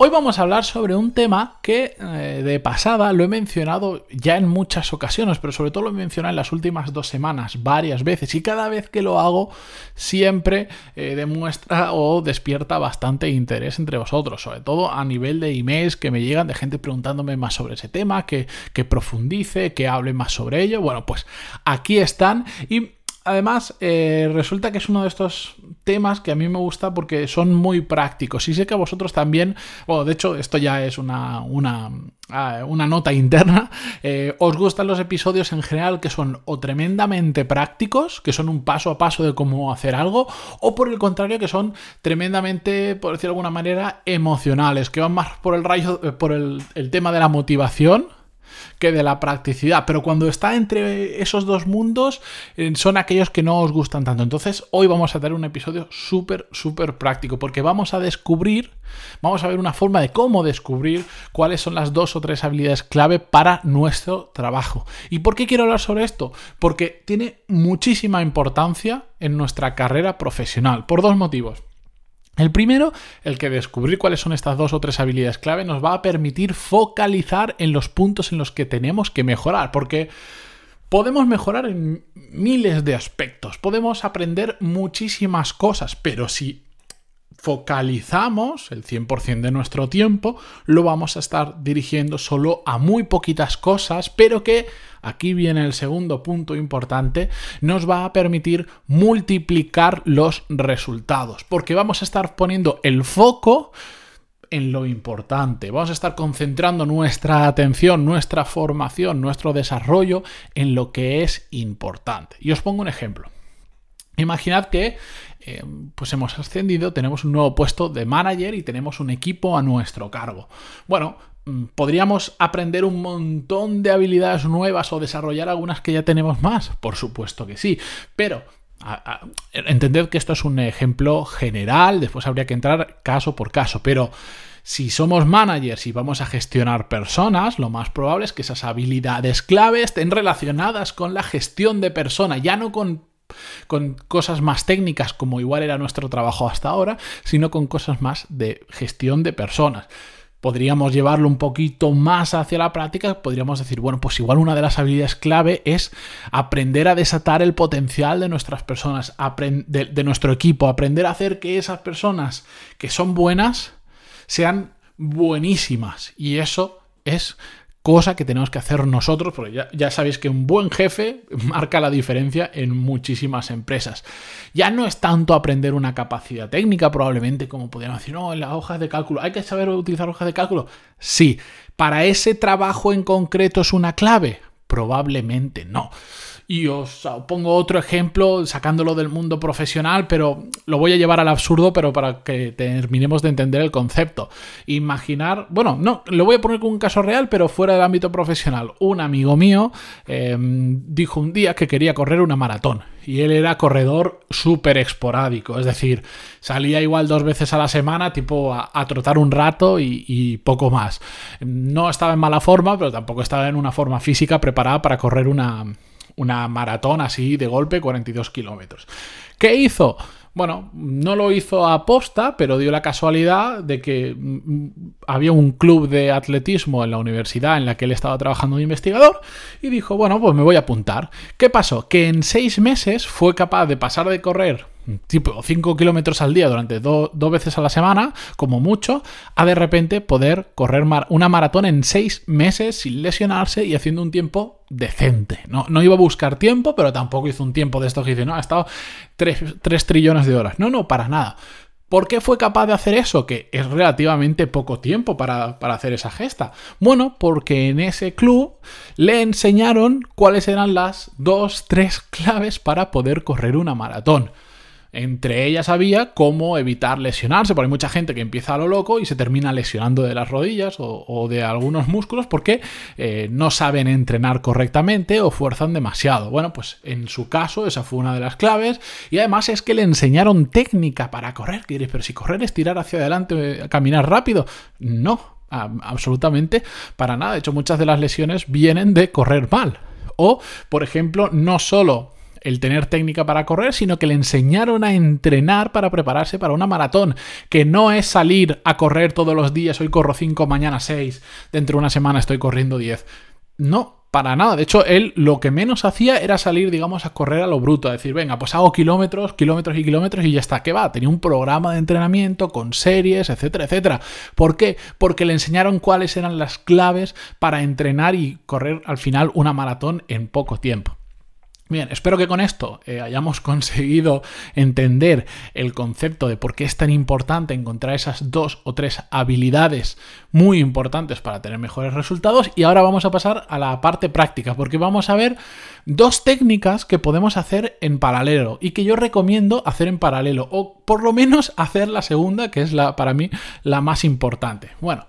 Hoy vamos a hablar sobre un tema que eh, de pasada lo he mencionado ya en muchas ocasiones, pero sobre todo lo he mencionado en las últimas dos semanas varias veces y cada vez que lo hago siempre eh, demuestra o despierta bastante interés entre vosotros, sobre todo a nivel de emails que me llegan de gente preguntándome más sobre ese tema, que, que profundice, que hable más sobre ello. Bueno, pues aquí están y además, eh, resulta que es uno de estos temas que a mí me gusta porque son muy prácticos. Y sé que a vosotros también, bueno, de hecho, esto ya es una, una, ah, una nota interna. Eh, os gustan los episodios en general que son o tremendamente prácticos, que son un paso a paso de cómo hacer algo, o por el contrario, que son tremendamente, por decirlo de alguna manera, emocionales, que van más por el rayo, eh, por el tema de la motivación que de la practicidad. Pero cuando está entre esos dos mundos, eh, son aquellos que no os gustan tanto. Entonces, hoy vamos a tener un episodio súper, súper práctico, porque vamos a descubrir, vamos a ver una forma de cómo descubrir cuáles son las dos o tres habilidades clave para nuestro trabajo. ¿Y por qué quiero hablar sobre esto? Porque tiene muchísima importancia en nuestra carrera profesional, por dos motivos. El primero, el que descubrir cuáles son estas dos o tres habilidades clave nos va a permitir focalizar en los puntos en los que tenemos que mejorar, porque podemos mejorar en miles de aspectos, podemos aprender muchísimas cosas, pero si focalizamos el 100% de nuestro tiempo, lo vamos a estar dirigiendo solo a muy poquitas cosas, pero que, aquí viene el segundo punto importante, nos va a permitir multiplicar los resultados, porque vamos a estar poniendo el foco en lo importante. Vamos a estar concentrando nuestra atención, nuestra formación, nuestro desarrollo en lo que es importante. Y os pongo un ejemplo. Imaginad que eh, pues hemos ascendido, tenemos un nuevo puesto de manager y tenemos un equipo a nuestro cargo. Bueno, mm, ¿podríamos aprender un montón de habilidades nuevas o desarrollar algunas que ya tenemos más? Por supuesto que sí, pero entended que esto es un ejemplo general, después habría que entrar caso por caso, pero si somos managers y vamos a gestionar personas, lo más probable es que esas habilidades clave estén relacionadas con la gestión de personas, ya no con con cosas más técnicas como igual era nuestro trabajo hasta ahora, sino con cosas más de gestión de personas. Podríamos llevarlo un poquito más hacia la práctica, podríamos decir, bueno, pues igual una de las habilidades clave es aprender a desatar el potencial de nuestras personas, de, nuestro equipo, aprender a hacer que esas personas que son buenas sean buenísimas. Y eso es cosa que tenemos que hacer nosotros, porque ya, sabéis que un buen jefe marca la diferencia en muchísimas empresas. Ya no es tanto aprender una capacidad técnica, probablemente, como podríamos decir, no, en las hojas de cálculo, hay que saber utilizar hojas de cálculo. Sí, para ese trabajo en concreto es una clave, probablemente no. Y os pongo otro ejemplo sacándolo del mundo profesional, pero lo voy a llevar al absurdo, pero para que terminemos de entender el concepto. Imaginar, bueno, no, lo voy a poner con un caso real, pero fuera del ámbito profesional. Un amigo mío em, dijo un día que quería correr una maratón y él era corredor súper esporádico, es decir, salía igual dos veces a la semana, tipo a, trotar un rato y, y, poco más. No estaba en mala forma, pero tampoco estaba en una forma física preparada para correr una, una maratón así de golpe, 42 kilómetros. ¿Qué hizo? Bueno, no lo hizo a posta, pero dio la casualidad de que mm, había un club de atletismo en la universidad en la que él estaba trabajando de investigador y dijo, bueno, pues me voy a apuntar. ¿Qué pasó? Que en seis meses fue capaz de pasar de correr tipo 5 kilómetros al día durante dos veces a la semana, como mucho, a de repente poder correr una maratón en 6 meses sin lesionarse y haciendo un tiempo decente. No, no iba a buscar tiempo, pero tampoco hizo un tiempo de esto que dice, no, ha estado 3, trillones de horas. No, no, para nada. ¿Por qué fue capaz de hacer eso? Que es relativamente poco tiempo para, para, hacer esa gesta. Bueno, porque en ese club le enseñaron cuáles eran las dos, tres claves para poder correr una maratón. Entre ellas había cómo evitar lesionarse, porque hay mucha gente que empieza a lo loco y se termina lesionando de las rodillas o, de algunos músculos porque eh, no saben entrenar correctamente o fuerzan demasiado. Bueno, pues en su caso esa fue una de las claves y además es que le enseñaron técnica para correr. pero si correr es tirar hacia adelante, caminar rápido. No, absolutamente para nada. De hecho, muchas de las lesiones vienen de correr mal. O, por ejemplo, no solo el tener técnica para correr, sino que le enseñaron a entrenar para prepararse para una maratón, que no es salir a correr todos los días, hoy corro 5, mañana 6, dentro de una semana estoy corriendo 10. No, para nada. De hecho, él lo que menos hacía era salir, digamos, a correr a lo bruto, a decir, venga, pues hago kilómetros, kilómetros y kilómetros y ya está. ¿Qué va? Tenía un programa de entrenamiento con series, etcétera, etcétera. ¿Por qué? Porque le enseñaron cuáles eran las claves para entrenar y correr al final una maratón en poco tiempo. Bien, espero que con esto eh, hayamos conseguido entender el concepto de por qué es tan importante encontrar esas dos o tres habilidades muy importantes para tener mejores resultados. Y ahora vamos a pasar a la parte práctica, porque vamos a ver dos técnicas que podemos hacer en paralelo y que yo recomiendo hacer en paralelo, o por lo menos hacer la segunda, que es la, para mí la más importante. Bueno,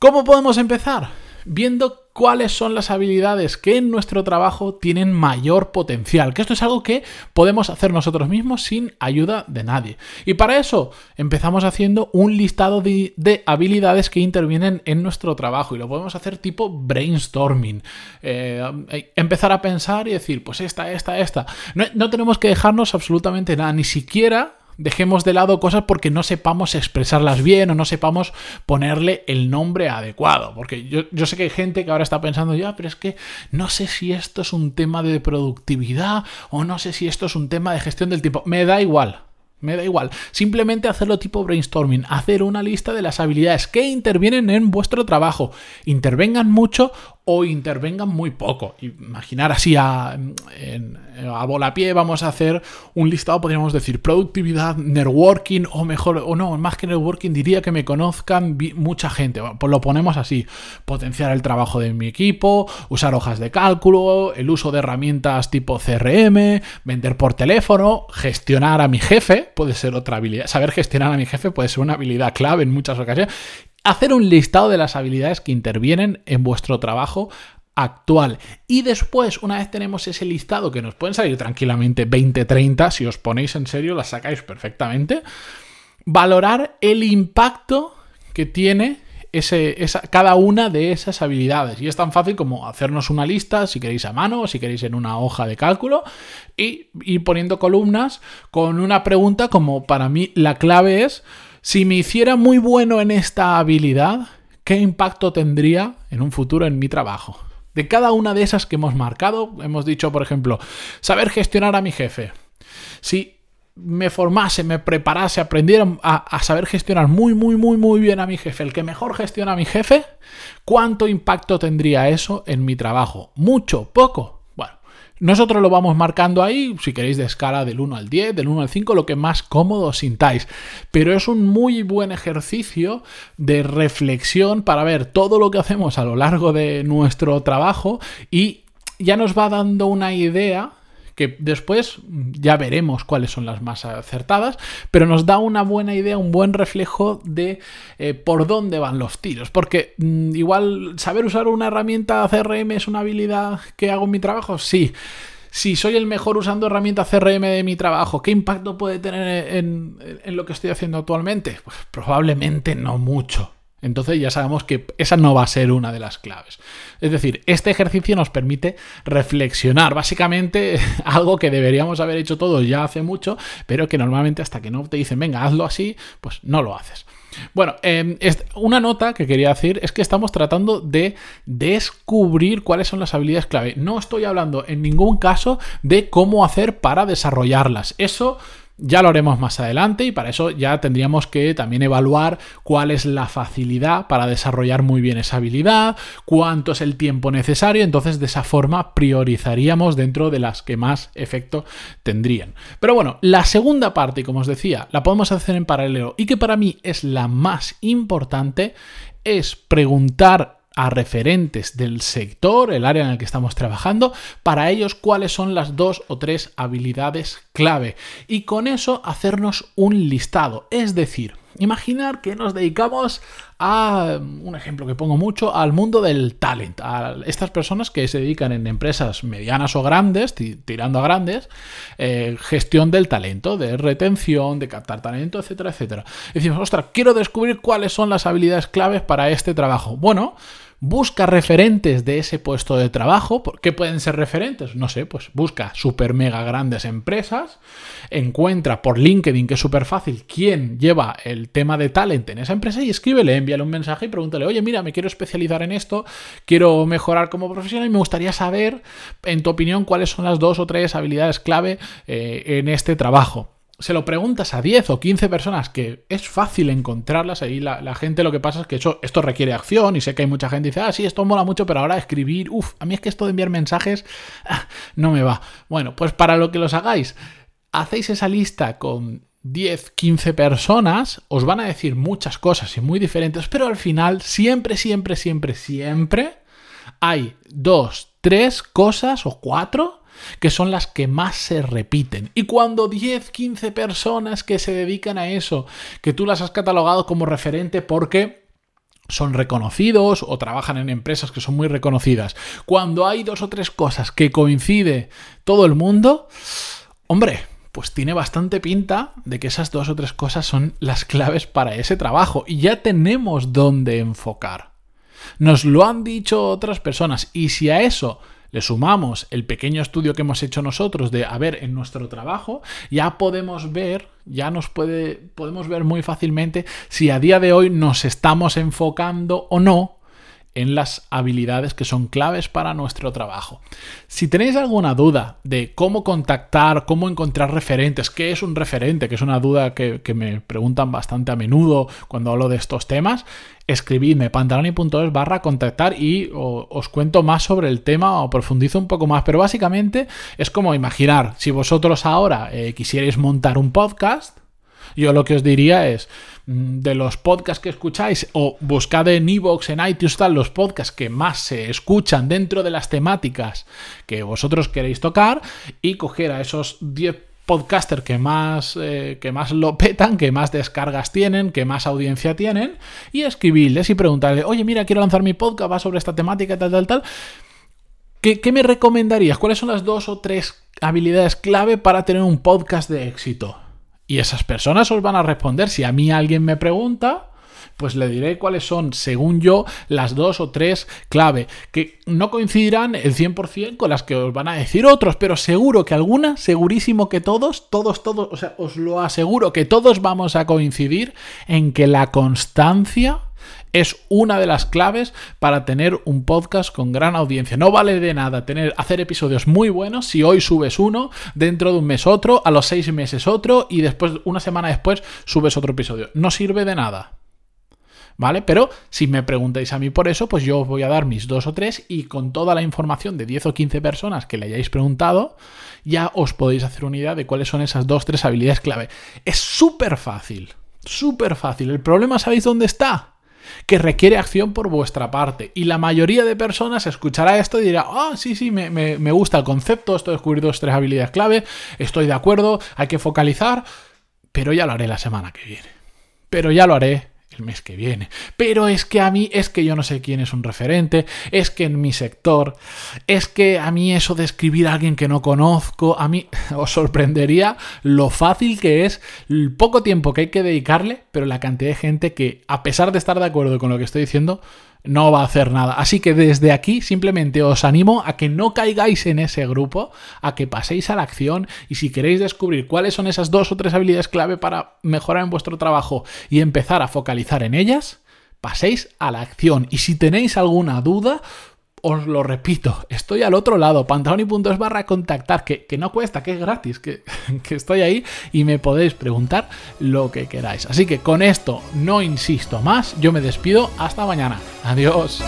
¿cómo podemos empezar? Viendo cuáles son las habilidades que en nuestro trabajo tienen mayor potencial, que esto es algo que podemos hacer nosotros mismos sin ayuda de nadie. Y para eso empezamos haciendo un listado de, habilidades que intervienen en nuestro trabajo y lo podemos hacer tipo brainstorming. Eh, empezar a pensar y decir, pues esta, esta, esta. no tenemos que dejarnos absolutamente nada, ni siquiera dejemos de lado cosas porque no sepamos expresarlas bien o no sepamos ponerle el nombre adecuado. Porque yo, sé que hay gente que ahora está pensando, ya, pero es que no sé si esto es un tema de productividad o no sé si esto es un tema de gestión del tiempo. Me da igual. Me da igual. Simplemente hacerlo tipo brainstorming, hacer una lista de las habilidades que intervienen en vuestro trabajo. Intervengan mucho o intervengan muy poco. Imaginar así a, a volapié vamos a hacer un listado, podríamos decir, productividad, networking o mejor, o no, más que networking diría que me conozcan mucha gente. pues lo ponemos así, potenciar el trabajo de mi equipo, usar hojas de cálculo, el uso de herramientas tipo CRM, vender por teléfono, gestionar a mi jefe, puede ser otra habilidad. Saber gestionar a mi jefe puede ser una habilidad clave en muchas ocasiones hacer un listado de las habilidades que intervienen en vuestro trabajo actual. Y después, una vez tenemos ese listado, que nos pueden salir tranquilamente 20-30, si os ponéis en serio, las sacáis perfectamente, valorar el impacto que tiene ese, cada una de esas habilidades. Y es tan fácil como hacernos una lista, si queréis a mano o si queréis en una hoja de cálculo, y ir poniendo columnas con una pregunta como para mí la clave es si me hiciera muy bueno en esta habilidad, ¿qué impacto tendría en un futuro en mi trabajo? De cada una de esas que hemos marcado, hemos dicho, por ejemplo, saber gestionar a mi jefe. Si me formase, me preparase, aprendiera a, a, saber gestionar muy, muy, muy, muy bien a mi jefe, el que mejor gestiona a mi jefe, ¿cuánto impacto tendría eso en mi trabajo? ¿Mucho? ¿Poco? Nosotros lo vamos marcando ahí, si queréis de escala del 1 al 10, del 1 al 5, lo que más cómodo sintáis. Pero es un muy buen ejercicio de reflexión para ver todo lo que hacemos a lo largo de nuestro trabajo y ya nos va dando una idea que después ya veremos cuáles son las más acertadas, pero nos da una buena idea, un buen reflejo de eh, por dónde van los tiros, porque mm, igual saber usar una herramienta CRM es una habilidad que hago en mi trabajo, sí. Si soy el mejor usando herramienta CRM de mi trabajo, ¿qué impacto puede tener en, en lo que estoy haciendo actualmente? Pues probablemente no mucho. Entonces ya sabemos que esa no va a ser una de las claves. Es decir, este ejercicio nos permite reflexionar, básicamente algo que deberíamos haber hecho todos ya hace mucho, pero que normalmente hasta que no te dicen, venga, hazlo así, pues no lo haces. Bueno, em, una nota que quería decir es que estamos tratando de descubrir cuáles son las habilidades clave. No estoy hablando en ningún caso de cómo hacer para desarrollarlas. Eso ya lo haremos más adelante y para eso ya tendríamos que también evaluar cuál es la facilidad para desarrollar muy bien esa habilidad, cuánto es el tiempo necesario, entonces de esa forma priorizaríamos dentro de las que más efecto tendrían. Pero bueno, la segunda parte, como os decía, la podemos hacer en paralelo y que para mí es la más importante, es preguntar a referentes del sector, el área en el que estamos trabajando, para ellos cuáles son las dos o tres habilidades clave y con eso hacernos un listado. Es decir, imaginar que nos dedicamos a, un ejemplo que pongo mucho, al mundo del talent, a estas personas que se dedican en empresas medianas o grandes, tirando a grandes, eh, gestión del talento, de retención, de captar talento, etcétera, etcétera. decimos, ostras, quiero descubrir cuáles son las habilidades claves para este trabajo. Bueno, busca referentes de ese puesto de trabajo. ¿Qué pueden ser referentes? No sé, pues busca super mega grandes empresas, encuentra por LinkedIn, que es súper fácil, quién lleva el tema de talent en esa empresa y escríbele, envíale un mensaje y pregúntale, oye, mira, me quiero especializar en esto, quiero mejorar como profesional y me gustaría saber, en tu opinión, cuáles son las dos o tres habilidades clave eh, en este trabajo se lo preguntas a 10 o 15 personas, que es fácil encontrarlas, ahí la, gente lo que pasa es que eso, esto requiere acción y sé que hay mucha gente que dice, ah, sí, esto mola mucho, pero ahora escribir, uff, a mí es que esto de enviar mensajes ah, no me va. Bueno, pues para lo que los hagáis, hacéis esa lista con 10, 15 personas, os van a decir muchas cosas y muy diferentes, pero al final, siempre, siempre, siempre, siempre hay dos, tres cosas o cuatro que son las que más se repiten. Y cuando 10, 15 personas que se dedican a eso, que tú las has catalogado como referente porque son reconocidos o trabajan en empresas que son muy reconocidas. Cuando hay dos o tres cosas que coincide todo el mundo, hombre, pues tiene bastante pinta de que esas dos o tres cosas son las claves para ese trabajo y ya tenemos dónde enfocar. Nos lo han dicho otras personas y si a eso le sumamos el pequeño estudio que hemos hecho nosotros de a ver en nuestro trabajo, ya podemos ver, ya nos puede, podemos ver muy fácilmente si a día de hoy nos estamos enfocando o no en las habilidades que son claves para nuestro trabajo. Si tenéis alguna duda de cómo contactar, cómo encontrar referentes, qué es un referente, que es una duda que, me preguntan bastante a menudo cuando hablo de estos temas, escribidme pantaloni.es barra contactar y os cuento más sobre el tema o profundizo un poco más. Pero básicamente es como imaginar, si vosotros ahora eh, quisierais montar un podcast, yo lo que os diría es, mm, de los podcasts que escucháis, o buscad en iVoox, en iTunes, tal, los podcasts que más se escuchan dentro de las temáticas que vosotros queréis tocar, y coger a esos 10 podcasters que más, eh, que más lo petan, que más descargas tienen, que más audiencia tienen, y escribirles y preguntarle, oye, mira, quiero lanzar mi podcast, va sobre esta temática, tal, tal, tal. ¿Qué, ¿Qué, me recomendarías? ¿Cuáles son las dos o tres habilidades clave para tener un podcast de éxito? Y esas personas os van a responder. Si a mí alguien me pregunta, pues le diré cuáles son, según yo, las dos o tres clave, que no coincidirán el 100% con las que os van a decir otros, pero seguro que alguna, segurísimo que todos, todos, todos, o sea, os lo aseguro que todos vamos a coincidir en que la constancia es una de las claves para tener un podcast con gran audiencia. No vale de nada tener, hacer episodios muy buenos si hoy subes uno, dentro de un mes otro, a los seis meses otro y después, una semana después, subes otro episodio. No sirve de nada. ¿Vale? Pero si me preguntáis a mí por eso, pues yo os voy a dar mis dos o tres y con toda la información de 10 o 15 personas que le hayáis preguntado, ya os podéis hacer una idea de cuáles son esas dos o tres habilidades clave. Es súper fácil, súper fácil. El problema, ¿sabéis dónde está? Que requiere acción por vuestra parte. Y la mayoría de personas escuchará esto y dirá, ah, sí, sí, me, me, gusta el concepto, esto de tres habilidades clave, estoy de acuerdo, hay que focalizar, pero ya lo haré la semana que viene. Pero ya lo haré el mes que viene. Pero es que a mí, es que yo no sé quién es un referente, es que en mi sector, es que a mí eso de escribir a alguien que no conozco, a mí os sorprendería lo fácil que es, el poco tiempo que hay que dedicarle, pero la cantidad de gente que, a pesar de estar de acuerdo con lo que estoy diciendo, no va a hacer nada. Así que desde aquí simplemente os animo a que no caigáis en ese grupo, a que paséis a la acción y si queréis descubrir cuáles son esas dos o tres habilidades clave para mejorar en vuestro trabajo y empezar a focalizar en ellas, paséis a la acción. Y si tenéis alguna duda, os lo repito, estoy al otro lado, pantaloni.es barra contactar, que, no cuesta, que es gratis, que, que estoy ahí y me podéis preguntar lo que queráis. Así que con esto no insisto más, yo me despido, hasta mañana, adiós.